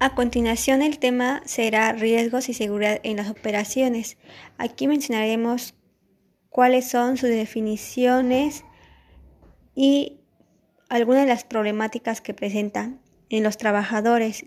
A continuación el tema será riesgos y seguridad en las operaciones. Aquí mencionaremos cuáles son sus definiciones y algunas de las problemáticas que presentan en los trabajadores